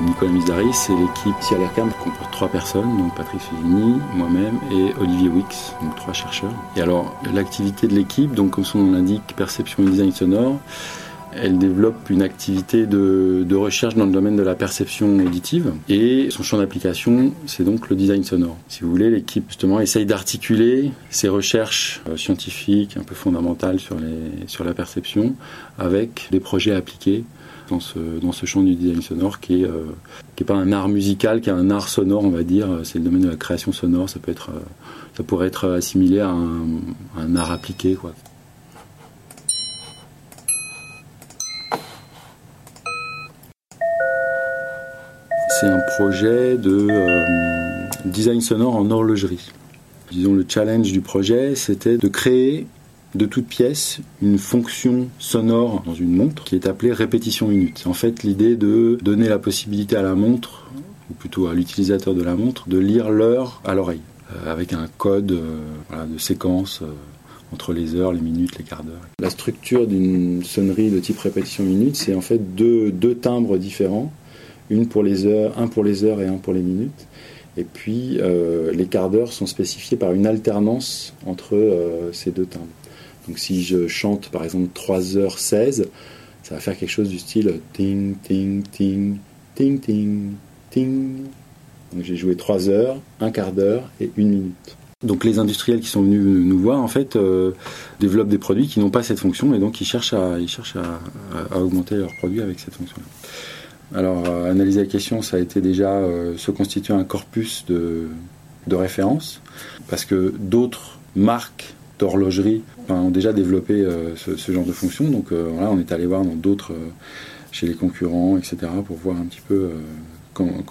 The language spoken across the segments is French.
Nicolas Misari, c'est l'équipe CIALERCAM qui comporte trois personnes, donc Patrick Fusini, moi-même et Olivier Wix, donc trois chercheurs. Et alors l'activité de l'équipe, donc comme son nom l'indique, perception et design sonore, elle développe une activité de, recherche dans le domaine de la perception auditive et son champ d'application, c'est donc le design sonore. Si vous voulez, l'équipe justement essaye d'articuler ses recherches euh, scientifiques un peu fondamentales sur, la perception avec des projets appliqués dans ce, champ du design sonore qui est, euh, pas un art musical, qui est un art sonore, on va dire. C'est le domaine de la création sonore. Ça peut être, euh, ça pourrait être assimilé à un, à un art appliqué, quoi. Un projet de euh, design sonore en horlogerie. Disons, le challenge du projet, c'était de créer de toute pièce une fonction sonore dans une montre qui est appelée répétition minute. En fait l'idée de donner la possibilité à la montre, ou plutôt à l'utilisateur de la montre, de lire l'heure à l'oreille, euh, avec un code euh, de séquence entre les heures, les minutes, les quarts d'heure. La structure d'une sonnerie de type répétition minute, c'est en fait deux timbres différents, une pour les heures, un pour les heures et un pour les minutes. Et puis euh, les quarts d'heure sont spécifiés par une alternance entre euh, ces deux timbres. Donc si je chante par exemple 3h16, ça va faire quelque chose du style ting, ting, ting, ting, ting, ting. Donc j'ai joué 3 heures, un quart d'heure et une minute. Donc les industriels qui sont venus nous voir en fait euh, développent des produits qui n'ont pas cette fonction et donc ils cherchent à, à augmenter leurs produits avec cette fonction-là. Alors, euh, analyser la question, ça a été déjà euh, se constituer un corpus de, de référence, parce que d'autres marques d'horlogerie enfin, ont déjà développé euh, ce, genre de fonction. Donc voilà, on est allé voir dans d'autres, chez les concurrents, etc., pour voir un petit peu comment,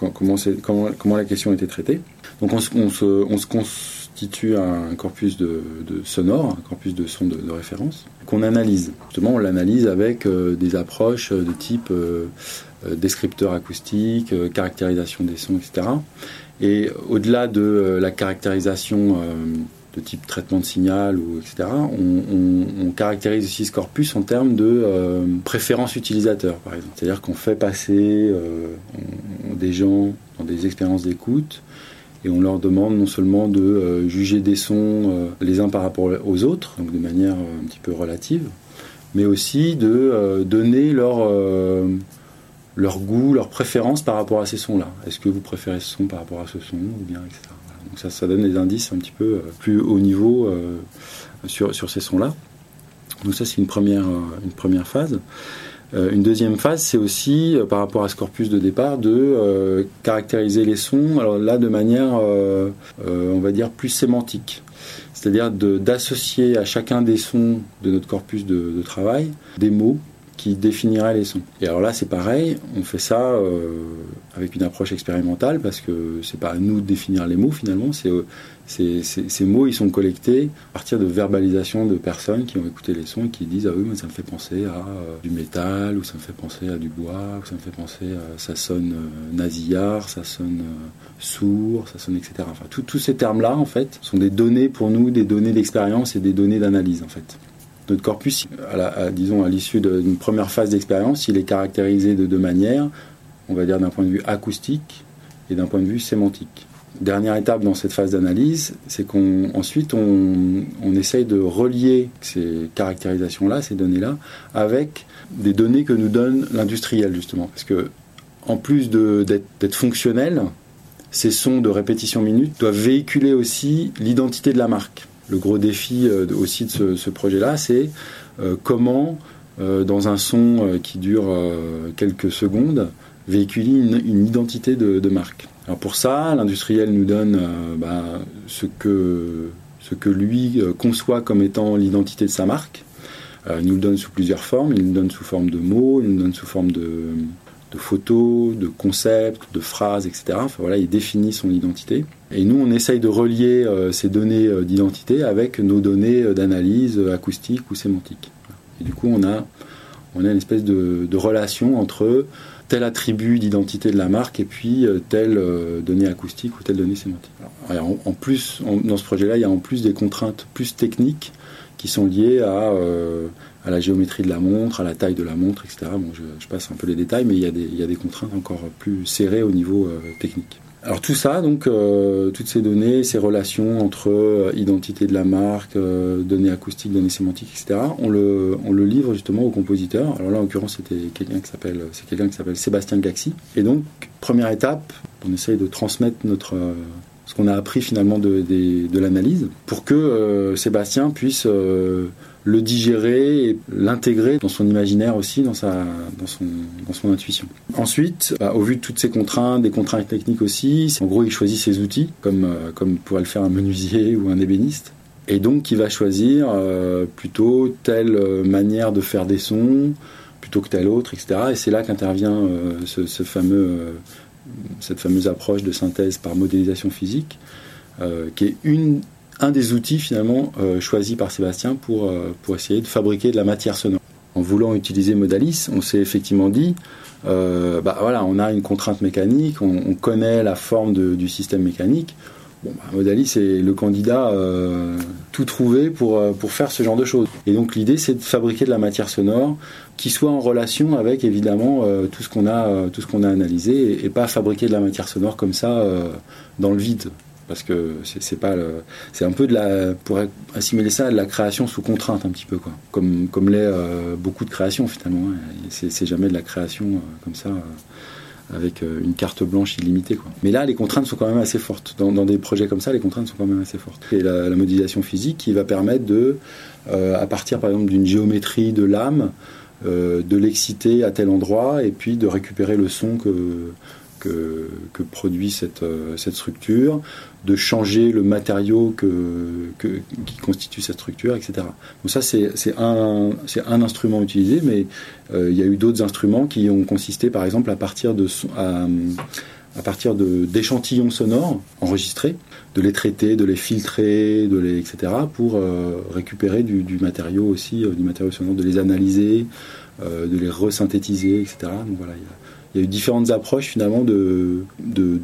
comment, la question était traitée. Donc on, on, se, on se constitue un corpus de, de, sonore, un corpus de sons de, de référence, qu'on analyse. Justement, on l'analyse avec des approches de type descripteur acoustique, caractérisation des sons, etc. Et au-delà de la caractérisation de type traitement de signal, ou, etc., on, caractérise aussi ce corpus en termes de euh, préférence utilisateur, par exemple. C'est-à-dire qu'on fait passer euh, des gens dans des expériences d'écoute et on leur demande non seulement de euh, juger des sons les uns par rapport aux autres, donc de manière un petit peu relative, mais aussi de donner leur leur goût, leur préférence par rapport à ces sons-là. Est-ce que vous préférez ce son par rapport à ce son ou bien, etc. Donc ça, ça donne des indices un petit peu euh, plus haut niveau euh, sur, sur ces sons-là. Donc ça, c'est une première, euh, une première phase. Une deuxième phase, c'est aussi, par rapport à ce corpus de départ, de caractériser les sons, alors là, de manière, on va dire, plus sémantique. C'est-à-dire d'associer à chacun des sons de notre corpus de travail des mots qui définirait les sons. Et alors là, c'est pareil, on fait ça euh, avec une approche expérimentale parce que c'est pas à nous de définir les mots finalement, euh, ces mots ils sont collectés à partir de verbalisation de personnes qui ont écouté les sons et qui disent ah oui mais ça me fait penser à euh, du métal ou ça me fait penser à du bois ou ça me fait penser à ça sonne nasillard, ça sonne sourd, ça sonne etc. Enfin tous ces termes là en fait sont des données pour nous, des données d'expérience et des données d'analyse en fait notre corpus, disons à l'issue d'une première phase d'expérience, il est caractérisé de deux manières, on va dire d'un point de vue acoustique et d'un point de vue sémantique. Dernière étape dans cette phase d'analyse, c'est qu'on ensuite on, on, essaye de relier ces caractérisations-là, ces données-là, avec des données que nous donne l'industriel justement, parce que en plus d'être fonctionnels, ces sons de répétition minute doivent véhiculer aussi l'identité de la marque le gros défi euh, aussi de ce, projet-là, c'est euh, comment, euh, dans un son qui dure quelques secondes, véhiculer une, identité de, marque. Alors pour ça, l'industriel nous donne bah, ce, que, ce que lui conçoit comme étant l'identité de sa marque. il nous le donne sous plusieurs formes. Il nous le donne sous forme de mots, il nous le donne sous forme de, de photos, de concepts, de phrases, etc. Enfin, voilà, il définit son identité. Et nous, on essaye de relier euh, ces données euh, d'identité avec nos données euh, d'analyse acoustique ou sémantique. Et du coup, on a, on a une espèce de, relation entre tel attribut d'identité de la marque et puis telle donnée acoustique ou telle donnée sémantique. en, plus, dans ce projet-là, il y a en plus des contraintes plus techniques qui sont liées à, la géométrie de la montre, à la taille de la montre, etc. Bon, je, passe un peu les détails, mais il y a des contraintes encore plus serrées au niveau technique. Alors tout ça, donc euh, toutes ces données, ces relations entre euh, identité de la marque, euh, données acoustiques, données sémantiques, etc. On le, on le livre justement au compositeur. Alors là, en l'occurrence, c'était quelqu'un qui s'appelle, c'est quelqu'un qui s'appelle Sébastien Gaxi. Et donc première étape, on essaye de transmettre notre ce qu'on a appris finalement de, l'analyse pour que Sébastien puisse le digérer et l'intégrer dans son imaginaire aussi, dans, sa, dans, son, dans son intuition. Ensuite, bah, au vu de toutes ces contraintes, des contraintes techniques aussi, en gros, il choisit ses outils, comme, euh, comme pourrait le faire un menuisier ou un ébéniste. Et donc, il va choisir euh, plutôt telle euh, manière de faire des sons, plutôt que telle autre, etc. Et c'est là qu'intervient ce, ce, fameux, cette fameuse approche de synthèse par modélisation physique, qui est une un des outils finalement euh, choisis par Sébastien pour, euh, pour essayer de fabriquer de la matière sonore. En voulant utiliser Modalis, on s'est effectivement dit, euh, bah voilà, on a une contrainte mécanique, on, connaît la forme du système mécanique. Bon, bah, Modalis est le candidat tout trouvé pour, pour faire ce genre de choses. Et donc l'idée, c'est de fabriquer de la matière sonore qui soit en relation avec évidemment tout ce qu'on a, a analysé, et, pas fabriquer de la matière sonore comme ça dans le vide parce que c'est pas c'est un peu de la pour assimiler ça de la création sous contrainte un petit peu quoi. Comme comme l'est euh, beaucoup de créations finalement hein. c'est jamais de la création euh, comme ça euh, avec une carte blanche illimitée quoi. Mais là les contraintes sont quand même assez fortes. Dans, dans des projets comme ça les contraintes sont quand même assez fortes. Et la, la modélisation physique qui va permettre de à partir par exemple d'une géométrie de l'âme de l'exciter à tel endroit et puis de récupérer le son que que, produit cette, euh, cette, structure, de changer le matériau qui constitue cette structure, etc. Donc ça, c'est un, instrument utilisé, mais euh, il y a eu d'autres instruments qui ont consisté, par exemple, à partir de... D'échantillons sonores enregistrés, de les traiter, de les filtrer, de les, etc., pour euh, récupérer du, matériau aussi, du matériau sonore, de les analyser, de les resynthétiser, etc. Donc voilà, il y a eu différentes approches finalement de,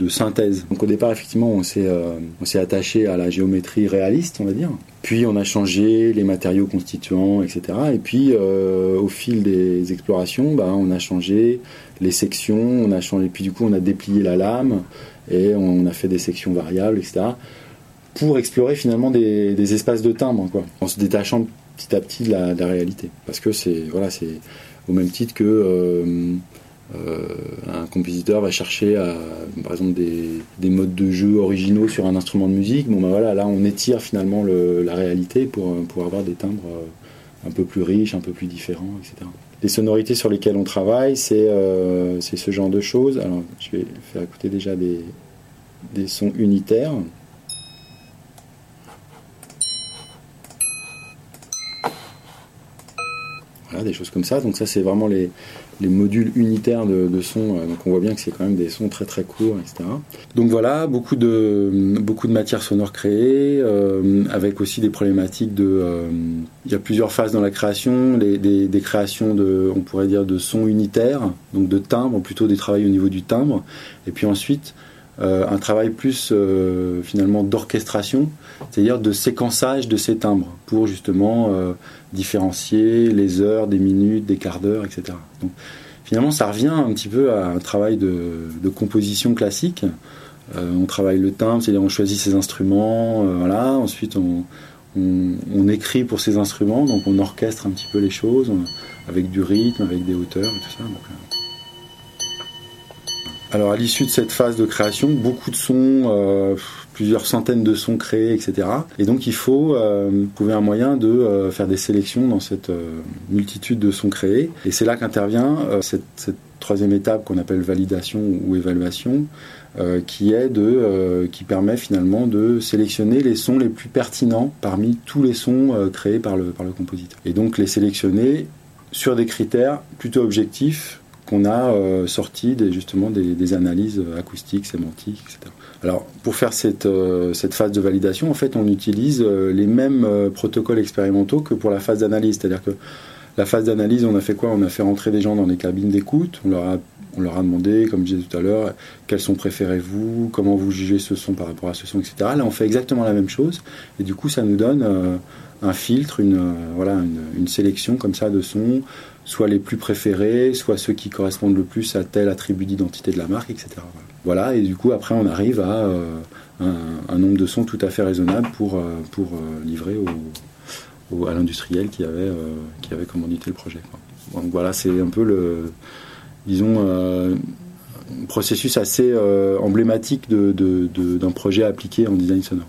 synthèse. Donc au départ, effectivement, on s'est euh, attaché à la géométrie réaliste, on va dire. Puis on a changé les matériaux constituants, etc. Et puis euh, au fil des explorations, bah, on a changé les sections, on a changé. Puis du coup, on a déplié la lame et on a fait des sections variables, etc. Pour explorer finalement des, des espaces de timbre, quoi, en se détachant petit à petit de la, réalité. Parce que c'est voilà, c'est au même titre que euh, euh, un compositeur va chercher, par exemple, des, modes de jeu originaux sur un instrument de musique. Bon, ben voilà, là, on étire finalement la réalité pour, pour avoir des timbres euh, un peu plus riches, un peu plus différents, etc. Les sonorités sur lesquelles on travaille, c'est euh, ce genre de choses. Alors, je vais faire écouter déjà des sons unitaires. Voilà, des choses comme ça. Donc ça, c'est vraiment les, les modules unitaires de, son. Euh, donc on voit bien que c'est quand même des sons très très courts, etc. Donc voilà, beaucoup de, beaucoup de matières sonores créées, euh, avec aussi des problématiques de... Euh, il y a plusieurs phases dans la création, des, créations de, on pourrait dire, de sons unitaires, donc de timbres, plutôt des travaux au niveau du timbre, et puis ensuite un travail plus finalement d'orchestration, c'est-à-dire de séquençage de ces timbres pour justement différencier les heures, des minutes, des quarts d'heure, etc. Donc, finalement, ça revient un petit peu à un travail de, composition classique. Euh, on travaille le timbre, c'est-à-dire on choisit ses instruments, euh, voilà. Ensuite, on, écrit pour ces instruments, donc on orchestre un petit peu les choses avec du rythme, avec des hauteurs et tout ça. Euh. Alors, à l'issue de cette phase de création, beaucoup de sons plusieurs centaines de sons créés, etc. Et donc il faut euh, trouver un moyen de euh, faire des sélections dans cette euh, multitude de sons créés. Et c'est là qu'intervient cette, troisième étape qu'on appelle validation ou évaluation, qui est de, qui permet finalement de sélectionner les sons les plus pertinents parmi tous les sons créés par le compositeur. Et donc les sélectionner sur des critères plutôt objectifs a sortis des, justement des, analyses acoustiques, sémantiques, etc. Alors, pour faire cette, euh, cette, phase de validation, en fait, on utilise euh, les mêmes euh, protocoles expérimentaux que pour la phase d'analyse. C'est-à-dire que la phase d'analyse, on a fait quoi? On a fait rentrer des gens dans des cabines d'écoute. On leur a demandé, comme je disais tout à l'heure, quels sont préférez-vous, comment vous jugez ce son par rapport à ce son, etc. Là, on fait exactement la même chose, et du coup, ça nous donne euh, un filtre, une, euh, voilà, une, sélection comme ça de sons, soit les plus préférés, soit ceux qui correspondent le plus à tel attribut d'identité de la marque, etc. Voilà, et du coup, après, on arrive à euh, un, nombre de sons tout à fait raisonnable pour, pour livrer au, à l'industriel qui avait, qui avait commandité le projet. Donc voilà, c'est un peu le disons, euh, un processus assez euh, emblématique d'un projet appliqué en design sonore.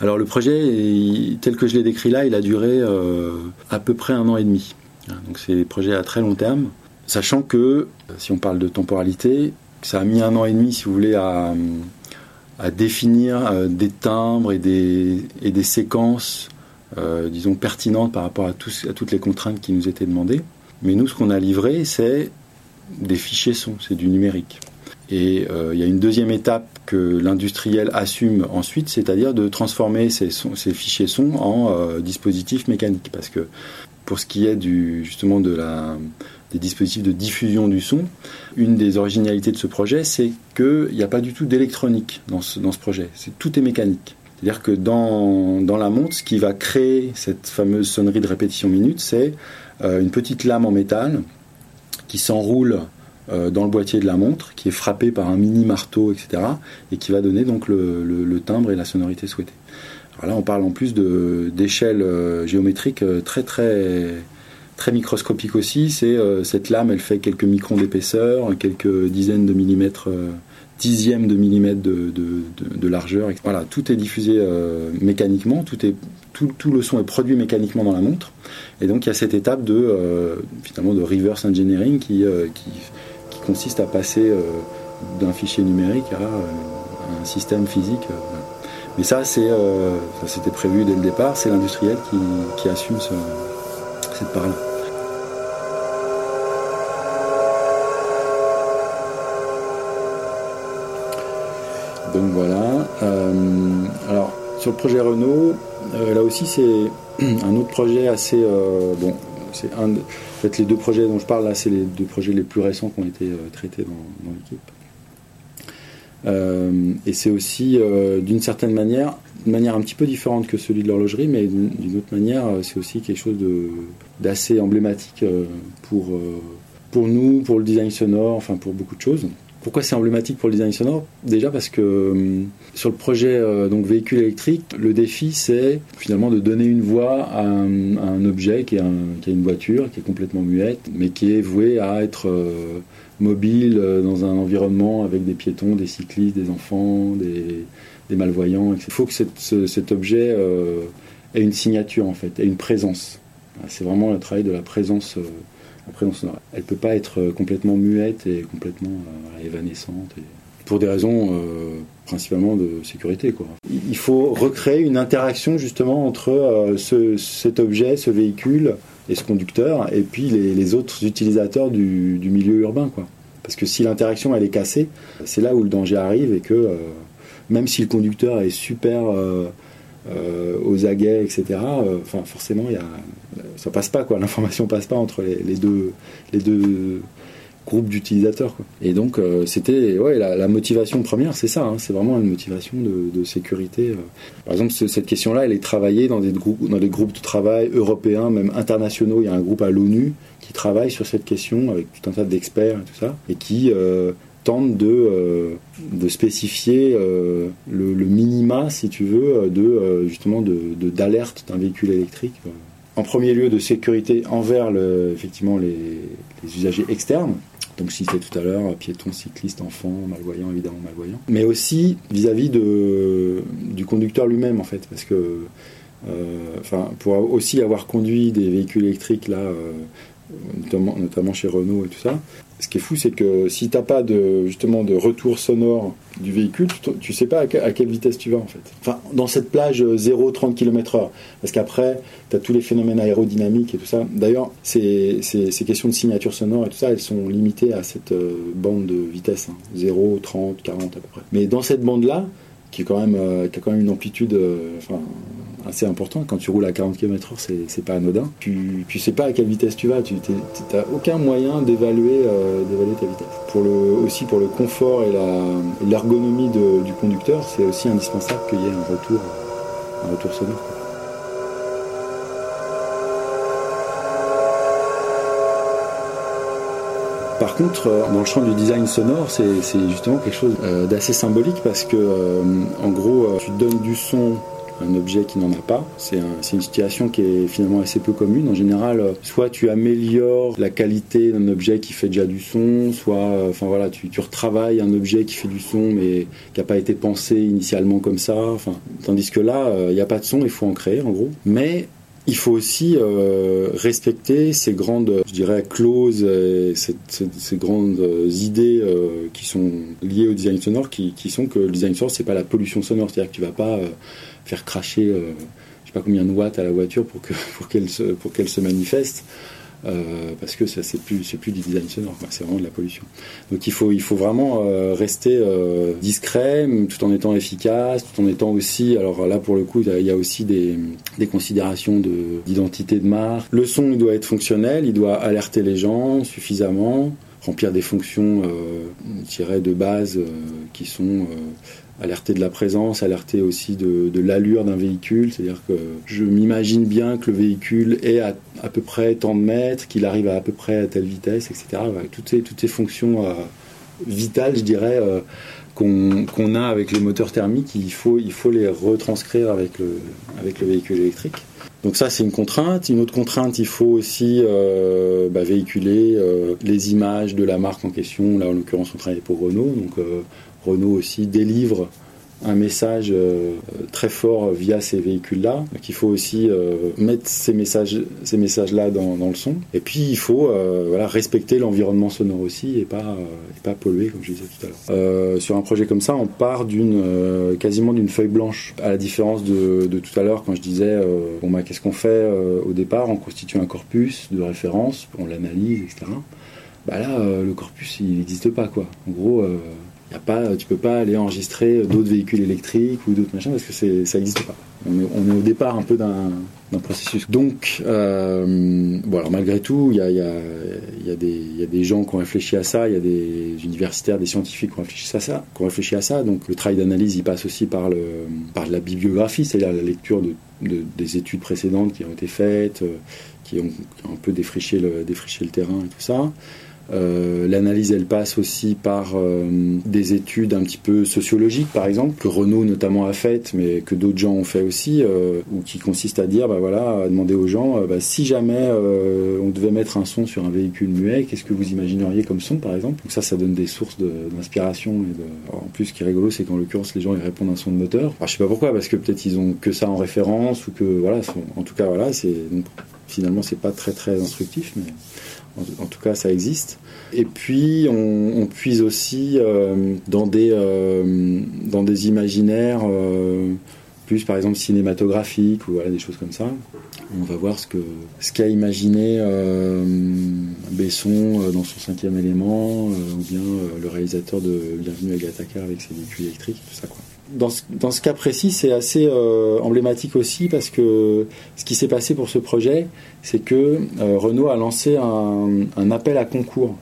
Alors le projet, tel que je l'ai décrit là, il a duré euh, à peu près un an et demi. Donc c'est des projets à très long terme, sachant que, si on parle de temporalité, ça a mis un an et demi, si vous voulez, à, définir des timbres et des, séquences, disons, pertinentes par rapport à, à toutes les contraintes qui nous étaient demandées. Mais nous, ce qu'on a livré, c'est des fichiers son, c'est du numérique. Et euh, il y a une deuxième étape que l'industriel assume ensuite, c'est-à-dire de transformer ces, ces fichiers son en euh, dispositifs mécaniques. Parce que pour ce qui est du, justement de des dispositifs de diffusion du son, une des originalités de ce projet, c'est qu'il n'y a pas du tout d'électronique dans ce, projet. Tout est mécanique. C'est-à-dire que dans, la montre, ce qui va créer cette fameuse sonnerie de répétition minute, c'est euh, une petite lame en métal qui s'enroule dans le boîtier de la montre, qui est frappé par un mini marteau, etc., et qui va donner donc le, timbre et la sonorité souhaitée. Alors là, on parle en plus d'échelles euh, géométriques euh, très très très microscopiques aussi. C'est cette lame, elle fait quelques microns d'épaisseur, quelques dizaines de millimètres, dixièmes de millimètres de, de, largeur. Voilà, tout est diffusé mécaniquement, tout est tout, le son est produit mécaniquement dans la montre. Et donc il y a cette étape de, euh, finalement, de reverse engineering euh, qui, consiste à passer euh, d'un fichier numérique à un système physique. Mais ça, c'est, c'était prévu dès le départ, c'est l'industriel qui, assume cette part-là. Donc voilà. alors sur le projet Renault, là aussi c'est un autre projet assez euh, bon, c'est un. En fait, les deux projets dont je parle là, c'est les deux projets les plus récents qui ont été euh, traités dans, l'équipe. Euh, et c'est aussi, d'une certaine manière, une manière un petit peu différente que celui de l'horlogerie, mais d'une autre manière, c'est aussi quelque chose d'assez emblématique pour, pour nous, pour le design sonore, enfin pour beaucoup de choses. Pourquoi c'est emblématique pour le design sonore Déjà parce que euh, sur le projet euh, donc véhicule électrique, le défi c'est finalement de donner une voix à un, objet qui est, une voiture, qui est complètement muette, mais qui est voué à être euh, mobile dans un environnement avec des piétons, des cyclistes, des enfants, des, malvoyants. Il faut que cet objet ait une signature en fait, ait une présence. C'est vraiment le travail de la présence après, elle ne peut pas être euh, complètement muette et complètement euh, évanescente. pour des raisons euh, principalement de sécurité. Quoi. Il faut recréer une interaction justement entre cet objet, ce véhicule et ce conducteur, et puis les, autres utilisateurs du, milieu urbain. Quoi. Parce que si l'interaction elle est cassée, c'est là où le danger arrive et que même si le conducteur est super euh, aux aguets, etc. Euh, enfin, forcément, y a, ça passe pas, quoi. L'information passe pas entre les, deux, les deux groupes d'utilisateurs. Et donc, euh, c'était ouais, la, motivation première, c'est ça. Hein. c'est vraiment une motivation de, sécurité. Par exemple, cette question-là, elle est travaillée dans des, groupes, dans des groupes de travail européens, même internationaux. Il y a un groupe à l'ONU qui travaille sur cette question avec tout un tas d'experts et tout ça, et qui tente de, euh, de spécifier euh, le, minima, si tu veux, de euh, justement d'alerte de, d'un véhicule électrique. En premier lieu, de sécurité envers effectivement les, usagers externes. Donc, c'était tout à l'heure, piétons, cyclistes, enfants, malvoyants, évidemment malvoyants. Mais aussi vis-à-vis de, du conducteur lui-même, en fait. Parce que, pour aussi avoir conduit des véhicules électriques, là, notamment, chez Renault et tout ça, ce qui est fou, c'est que si tu n'as pas de, justement de retour sonore du véhicule, tu, ne sais pas à, quelle vitesse tu vas en fait. Enfin, dans cette plage 0-30 km/h. Parce qu'après, tu as tous les phénomènes aérodynamiques et tout ça. D'ailleurs, ces, ces, questions de signature sonore et tout ça, elles sont limitées à cette euh, bande de vitesse 0, 30, 40 à peu près. Mais dans cette bande-là, qui, quand même, qui a quand même une amplitude assez importante. Quand tu roules à 40 km/h, c'est pas anodin. Tu, tu sais pas à quelle vitesse tu vas, tu n'as aucun moyen d'évaluer ta vitesse. Pour le, aussi pour le confort et l'ergonomie du conducteur, c'est aussi indispensable qu'il y ait un retour, un retour sonore. Par contre, euh, dans le champ du design sonore, c'est justement quelque chose euh, d'assez symbolique parce que, euh, en gros, tu donnes du son un objet qui n'en a pas. C'est une situation qui est finalement assez peu commune. En général, soit tu améliores la qualité d'un objet qui fait déjà du son, soit, enfin voilà, tu, retravailles un objet qui fait du son mais qui n'a pas été pensé initialement comme ça. Tandis que là, il n'y a pas de son, il faut en créer en gros. Il faut aussi euh, respecter ces grandes, je dirais, clauses, et ces, grandes idées euh, qui sont liées au design sonore, qui, sont que le design sonore, c'est pas la pollution sonore, c'est-à-dire que tu vas pas euh, faire cracher, je sais pas combien de watts à la voiture pour pour se pour qu'elle se manifeste. Euh, parce que ça c'est plus c'est plus du design sonore, c'est vraiment de la pollution. Donc il faut il faut vraiment euh, rester euh, discret, tout en étant efficace, tout en étant aussi. Alors là pour le coup il y a aussi des, des considérations de d'identité de marque. Le son il doit être fonctionnel, il doit alerter les gens suffisamment remplir des fonctions, euh, de base qui sont alerter de la présence, alerter aussi de, l'allure d'un véhicule. C'est-à-dire que je m'imagine bien que le véhicule est à, à peu près tant de mètres, qu'il arrive à à peu près à telle vitesse, etc. toutes, ces, toutes ces fonctions euh, vitales, je dirais, euh, qu'on a avec les moteurs thermiques, il faut, il faut les retranscrire avec le, avec le véhicule électrique. Donc ça, c'est une contrainte. Une autre contrainte, il faut aussi euh, bah, véhiculer les images de la marque en question. Là, en l'occurrence, on travaille pour Renault. Donc Renault aussi délivre un message euh, très fort via ces véhicules-là. Donc il faut aussi euh, mettre ces messages, ces messages-là dans, le son. Et puis il faut euh, voilà, respecter l'environnement sonore aussi et pas, pas polluer, comme je disais tout à l'heure. sur un projet comme ça, on part d'une quasiment d'une feuille blanche. À la différence de, tout à l'heure, quand je disais bon bah qu'est-ce qu'on fait au départ? On constitue un corpus de référence, on l'analyse, etc. Bah là, le corpus, il n'existe pas quoi. En gros y a pas, tu peux pas aller enregistrer d'autres véhicules électriques ou d'autres machins parce que ça n'existe pas. On est, au départ un peu d'un processus. Donc, euh, malgré tout, il y a, des gens qui ont réfléchi à ça, il y a des universitaires, des scientifiques qui ont réfléchi à ça. Donc, le travail d'analyse, il passe aussi par, la bibliographie, c'est-à-dire la lecture de, des études précédentes qui ont été faites, euh, qui ont, un peu défriché le terrain et tout ça. Euh, l'analyse, elle passe aussi par euh, des études un petit peu sociologiques, par exemple, que Renault notamment a faites, mais que d'autres gens ont fait aussi, euh, ou qui consiste à dire, bah voilà, à demander aux gens, bah, si jamais on devait mettre un son sur un véhicule muet, qu'est-ce que vous imagineriez comme son, par exemple? Donc ça, ça donne des sources d'inspiration. De, en plus, ce qui est rigolo, c'est qu'en l'occurrence, les gens ils répondent un son de moteur. Alors, je sais pas pourquoi, parce que peut-être ils ont que ça en référence, ou que voilà, en tout cas, voilà, c'est finalement c'est pas très très instructif, mais en, tout cas, ça existe. Et puis, on, puise aussi euh, dans, des, euh, dans des imaginaires euh, plus, par exemple, cinématographiques ou voilà, des choses comme ça. On va voir ce qu'a ce imaginé Besson dans son cinquième élément, ou bien le réalisateur de Bienvenue à Gattaca avec ses véhicules électriques, tout ça. Quoi dans ce, cas précis, c'est assez euh, emblématique aussi parce que ce qui s'est passé pour ce projet, c'est que euh, Renault a lancé un, appel à concours.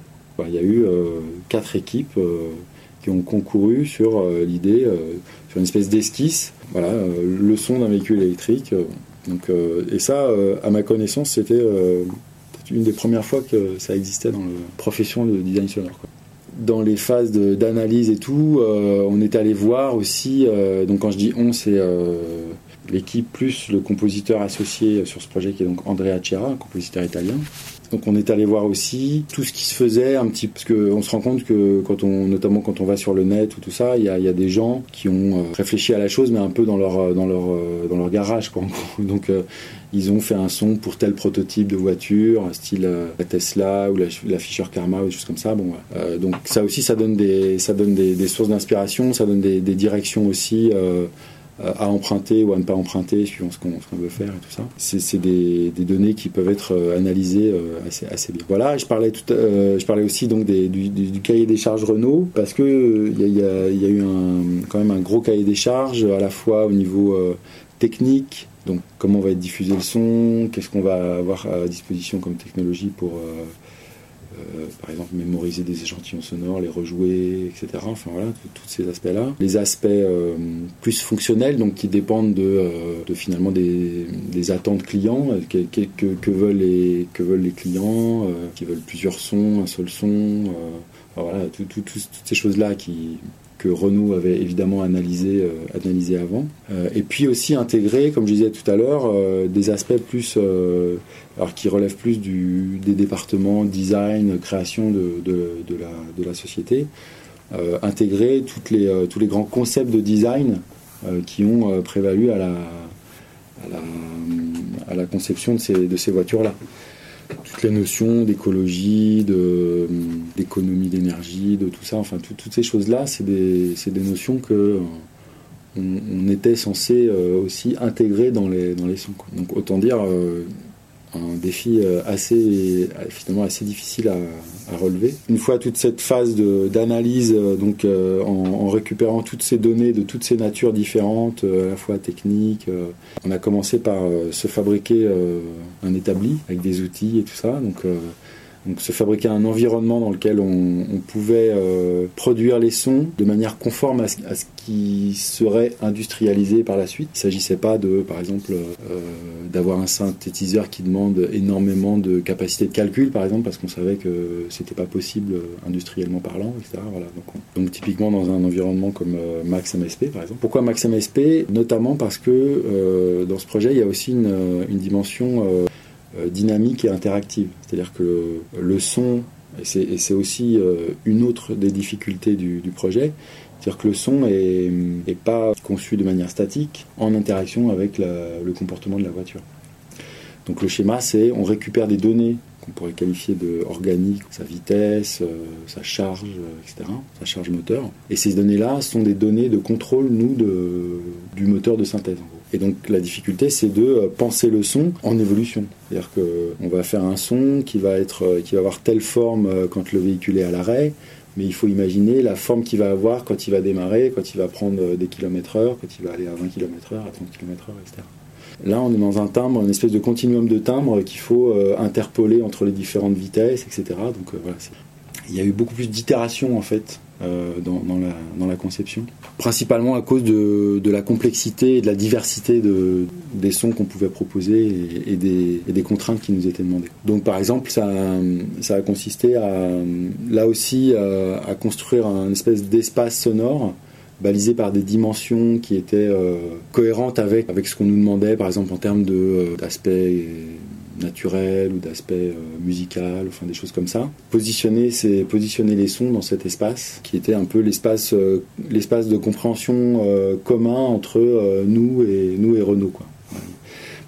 il y a eu euh, quatre équipes qui ont concouru sur l'idée, sur une espèce d'esquisse, voilà, le son d'un véhicule électrique. donc, et ça, à ma connaissance, c'était une des premières fois que ça existait dans la profession de design sonore. Dans les phases d'analyse et tout, euh, on est allé voir aussi, euh, donc quand je dis on, c'est euh, l'équipe plus le compositeur associé sur ce projet qui est donc Andrea Cera, un compositeur italien. Donc on est allé voir aussi tout ce qui se faisait un petit parce qu'on se rend compte que quand on notamment quand on va sur le net ou tout ça, il y a, y a, des gens qui ont réfléchi à la chose mais un peu dans leur dans leur dans leur garage quoi. Donc ils ont fait un son pour tel prototype de voiture, style euh, la Tesla ou la, Fischer Karma ou des choses comme ça. Bon, euh, donc ça aussi, ça donne des, ça donne des, sources d'inspiration, ça donne des, directions aussi. Euh, à emprunter ou à ne pas emprunter suivant ce qu'on veut faire et tout ça. C'est des, données qui peuvent être analysées assez, assez bien. Voilà, je parlais, tout, je parlais aussi donc des, du, cahier des charges Renault parce que il y a, y a, eu quand même un gros cahier des charges à la fois au niveau technique, donc comment va être diffusé le son, qu'est-ce qu'on va avoir à disposition comme technologie pour euh, par exemple mémoriser des échantillons sonores, les rejouer, etc. Enfin voilà, tous ces aspects-là. Les aspects euh, plus fonctionnels, donc qui dépendent de, euh, finalement des, attentes clients, que, veulent les, que veulent les clients, qui veulent plusieurs sons, un seul son. voilà, toutes ces choses-là qui, que Renault avait évidemment analysé, analysé avant. et puis aussi intégrer, comme je disais tout à l'heure, des aspects plus alors qui relève plus du, des départements design, création de, de, la, de la, société, euh, intégrer les, euh, tous les grands concepts de design euh, qui ont prévalu à la, à la, à la, conception de ces, de ces voitures-là. Toutes les notions d'écologie, d'économie d'énergie, de tout ça, enfin toutes ces choses-là, c'est des, notions que on, était censé aussi intégrer dans les, dans les sons. Donc autant dire, un défi euh, assez, finalement assez difficile à, relever. Une fois toute cette phase d'analyse, euh, donc euh, en, récupérant toutes ces données de toutes ces natures différentes, à la fois techniques, on a commencé par se fabriquer un établi avec des outils et tout ça. Donc donc se fabriquer un environnement dans lequel on, pouvait euh, produire les sons de manière conforme à ce, qui serait industrialisé par la suite. Il ne s'agissait pas de, par exemple, euh, d'avoir un synthétiseur qui demande énormément de capacité de calcul, par exemple, parce qu'on savait que c'était pas possible euh, industriellement parlant, etc. Voilà. Donc, typiquement dans un environnement comme Max MSP, par exemple. Pourquoi Max MSP Notamment parce que dans ce projet, il y a aussi une, une dimension euh, dynamique et interactive. C'est-à-dire que le son, et c'est aussi euh, une autre des difficultés du, projet, c'est-à-dire que le son n'est pas conçu de manière statique en interaction avec le comportement de la voiture. Donc le schéma, c'est on récupère des données qu'on pourrait qualifier de organiques, sa vitesse, euh, sa charge, etc., sa charge moteur. Et ces données-là sont des données de contrôle, nous, du moteur de synthèse. En. Et donc la difficulté, c'est de euh, penser le son en évolution. C'est-à-dire qu'on va faire un son qui va, être, euh, qui va avoir telle forme euh, quand le véhicule est à l'arrêt, mais il faut imaginer la forme qu'il va avoir quand il va démarrer, quand il va prendre des kilomètres heure, quand il va aller à 20 km heure, à 30 km heure, etc. Là, on est dans un timbre, une espèce de continuum de timbres qu'il faut interpoler entre les différentes vitesses, etc. Donc voilà, il y a eu beaucoup plus d'itérations en fait euh, dans, la, conception. Principalement à cause de, la complexité et de la diversité de, des sons qu'on pouvait proposer et, des, contraintes qui nous étaient demandées. Donc par exemple, ça, ça a consisté à, là aussi à, construire un espèce d'espace sonore balisé par des dimensions qui étaient euh, cohérentes avec, avec ce qu'on nous demandait, par exemple en termes euh, d'aspect naturel ou d'aspect euh, musical, enfin des choses comme ça. Positionner, c'est positionner les sons dans cet espace qui était un peu l'espace, euh, l'espace de compréhension euh, commun entre nous et nous et Renault, quoi.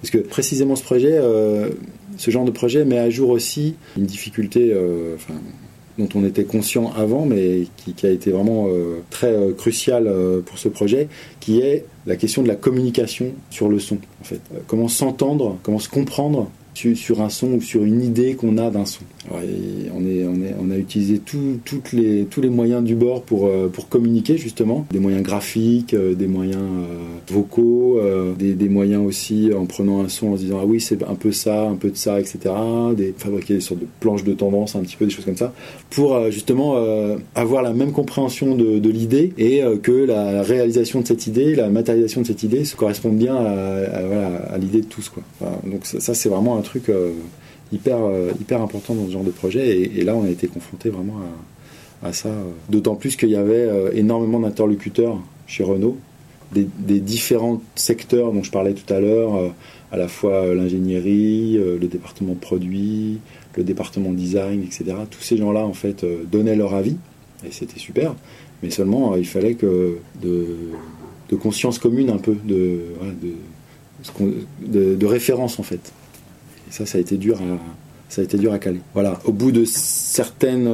Parce que précisément ce projet, ce genre de projet met à jour aussi une difficulté, dont on était conscient avant, mais qui, a été vraiment très cruciale pour ce projet, qui est la question de la communication sur le son. En fait, comment s'entendre, comment se comprendre sur un son ou sur une idée qu'on a d'un son. On, a utilisé tous les moyens du bord pour, euh, communiquer justement, des moyens graphiques, euh, des moyens euh, vocaux, des, moyens aussi en prenant un son en se disant ah oui c'est un peu ça, un peu de ça, etc. Fabriquer des sortes de planches de tendance, un petit peu des choses comme ça, pour justement avoir la même compréhension de, l'idée et que la réalisation de cette idée, la matérialisation de cette idée se corresponde bien à, l'idée de tous. Donc ça, c'est vraiment un truc hyper, euh, hyper important dans ce genre de projet. Et, là, on a été confronté vraiment à, ça. D'autant plus qu'il y avait euh, énormément d'interlocuteurs chez Renault, des, différents secteurs dont je parlais tout à l'heure, à la fois l'ingénierie, le département produit, le département design, etc. Tous ces gens-là, en fait, donnaient leur avis, et c'était super. Mais seulement, il fallait que de, de, conscience commune un peu, de, de, de référence, en fait ça, ça a été dur ça a été dur à caler. Voilà, au bout de certaines,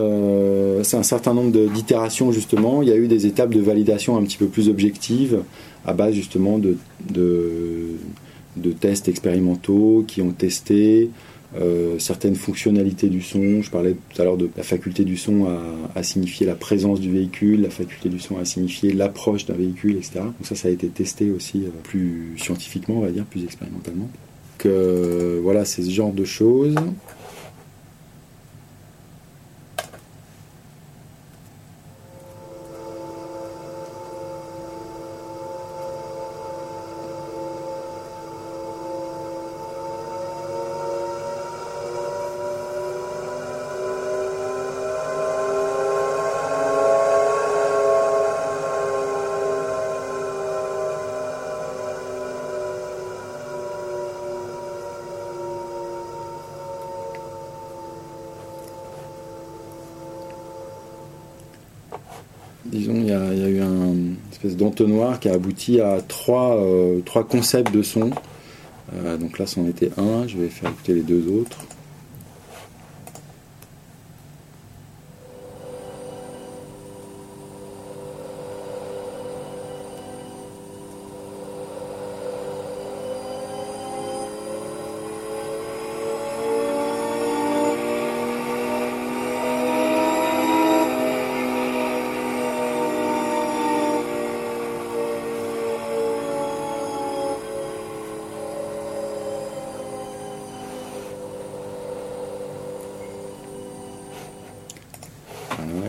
c'est un certain nombre d'itérations justement, il y a eu des étapes de validation un petit peu plus objectives à base justement de, de tests expérimentaux qui ont testé euh, certaines fonctionnalités du son. Je parlais tout à l'heure de la faculté du son à, signifier la présence du véhicule, la faculté du son à signifier l'approche d'un véhicule, etc. Donc ça, ça a été testé aussi euh, plus scientifiquement, on va dire, plus expérimentalement. Voilà, c'est ce genre de choses. D'entonnoir qui a abouti à trois, euh, concepts de son. Euh, donc là, c'en était un, je vais faire écouter les deux autres.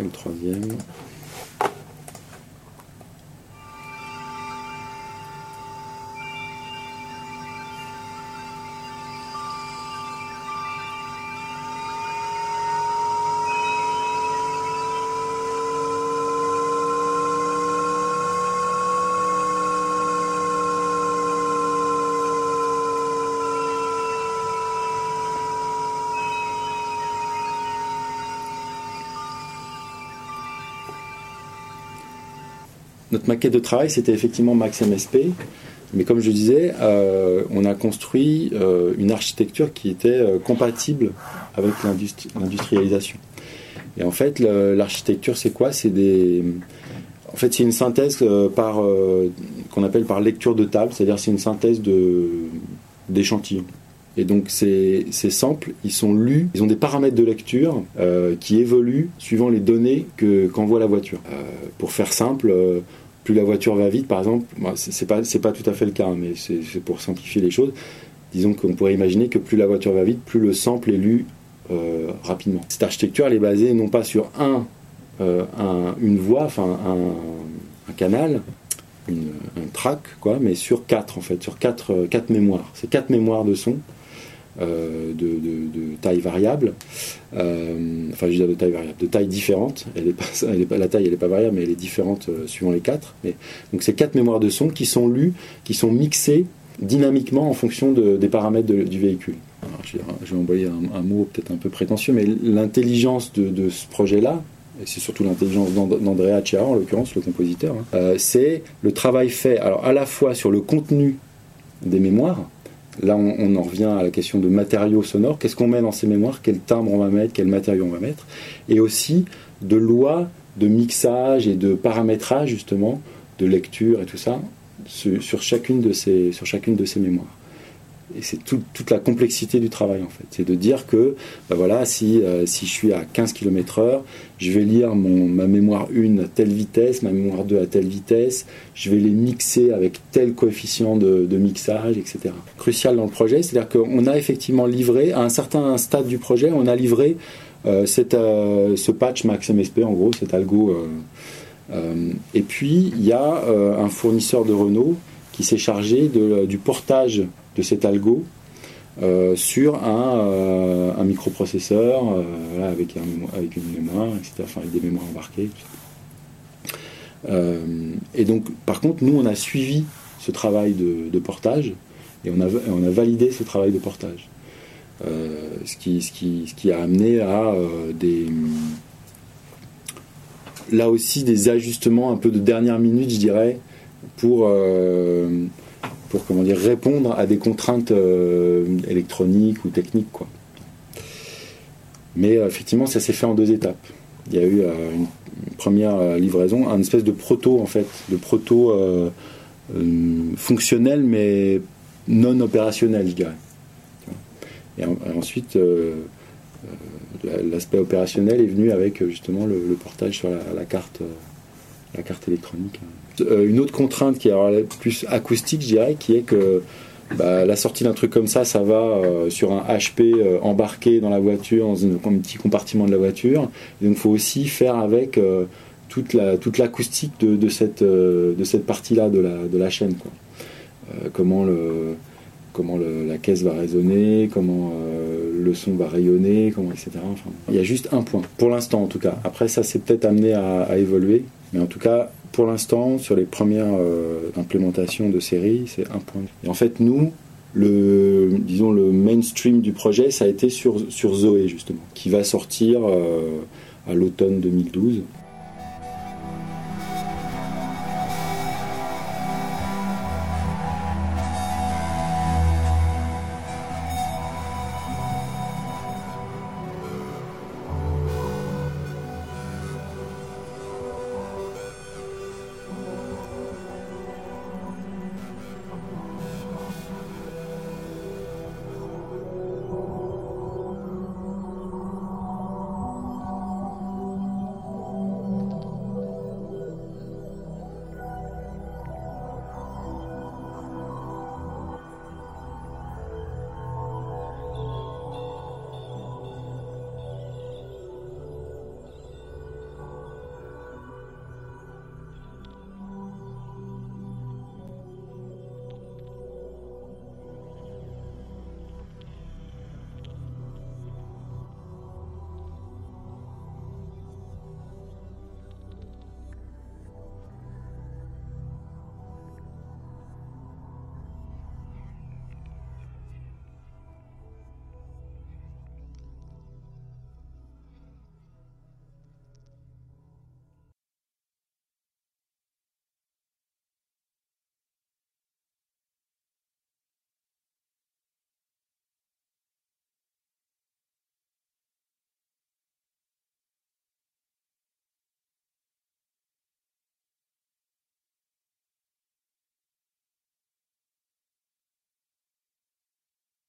Le troisième. Maquette de travail, c'était effectivement Max MSP. Mais comme je disais, euh, on a construit euh, une architecture qui était euh, compatible avec l'industrialisation. Et en fait, l'architecture, c'est quoi? C'est des, en fait, c'est une synthèse par qu'on appelle par lecture de table, c'est-à-dire c'est une synthèse d'échantillons. Et donc ces, ces, samples, ils sont lus, ils ont des paramètres de lecture qui évoluent suivant les données que qu'envoie la voiture. pour faire simple, plus la voiture va vite, par exemple, c'est pas pas tout à fait le cas, hein, mais c'est pour simplifier les choses. Disons qu'on pourrait imaginer que plus la voiture va vite, plus le sample est lu euh, rapidement. Cette architecture, elle est basée non pas sur un, euh, une voie, enfin un, canal, un track, quoi, mais sur quatre en fait, sur quatre, euh, quatre mémoires. C'est quatre mémoires de son euh, de, taille variable, euh, enfin je dire de taille variable, de taille différente. La taille elle n'est pas variable, mais elle est différente euh, suivant les quatre. Donc c'est quatre mémoires de son qui sont lues, qui sont mixées dynamiquement en fonction des paramètres du véhicule. je, vais envoyer un, mot peut-être un peu prétentieux, mais l'intelligence de, ce projet-là, et c'est surtout l'intelligence d'Andrea Chiara en l'occurrence, le compositeur, hein, c'est le travail fait alors à la fois sur le contenu des mémoires, Là, on, en revient à la question de matériaux sonores. Qu'est-ce qu'on met dans ces mémoires? Quel timbre on va mettre? Quel matériau on va mettre? Et aussi de lois de mixage et de paramétrage, justement, de lecture et tout ça, sur chacune de ces, sur chacune de ces mémoires c'est toute la complexité du travail en fait. C'est de dire que ben voilà, si, euh, si je suis à 15 km/h, je vais lire ma mémoire 1 à telle vitesse, ma mémoire 2 à telle vitesse, je vais les mixer avec tel coefficient de, mixage, etc. Crucial dans le projet, c'est-à-dire qu'on a effectivement livré, à un certain stade du projet, on a livré euh, euh, ce patch Max MSP, en gros, cet algo. et puis, il y a un fournisseur de Renault qui s'est chargé du portage de cet algo euh, sur un, euh, microprocesseur euh, avec une mémoire, etc., enfin avec des mémoires embarquées. et donc, par contre, nous, on a suivi ce travail de, portage et on a, on a validé ce travail de portage. ce, qui, ce, qui, ce qui a amené à des là aussi des ajustements un peu de dernière minute, je dirais, pour pour comment dire répondre à des contraintes euh, électroniques ou techniques quoi. Mais effectivement, ça s'est fait en deux étapes. Il y a eu une, première livraison, un espèce de proto en fait, de proto fonctionnel mais non opérationnel, je dirais. Et, ensuite, l'aspect opérationnel est venu avec justement le, portage sur la, carte, la carte électronique. Une autre contrainte qui est plus acoustique, je dirais, qui est que bah, la sortie d'un truc comme ça, ça va euh, sur un HP euh, embarqué dans la voiture, dans un, petit compartiment de la voiture. Donc, il faut aussi faire avec euh, toute la toute l'acoustique de, de, cette de cette partie-là de la de la chaîne. Quoi. comment le comment la caisse va résonner, comment le son va rayonner, comment etc. Il y a juste un point, pour l'instant en tout cas. Après, ça s'est peut-être amené à, à évoluer, mais en tout cas, pour l'instant, sur les premières euh, implémentations de série, c'est un point. Et en fait, nous, le, disons, le mainstream du projet, ça a été sur, sur Zoé, justement, qui va sortir euh, à l'automne 2012.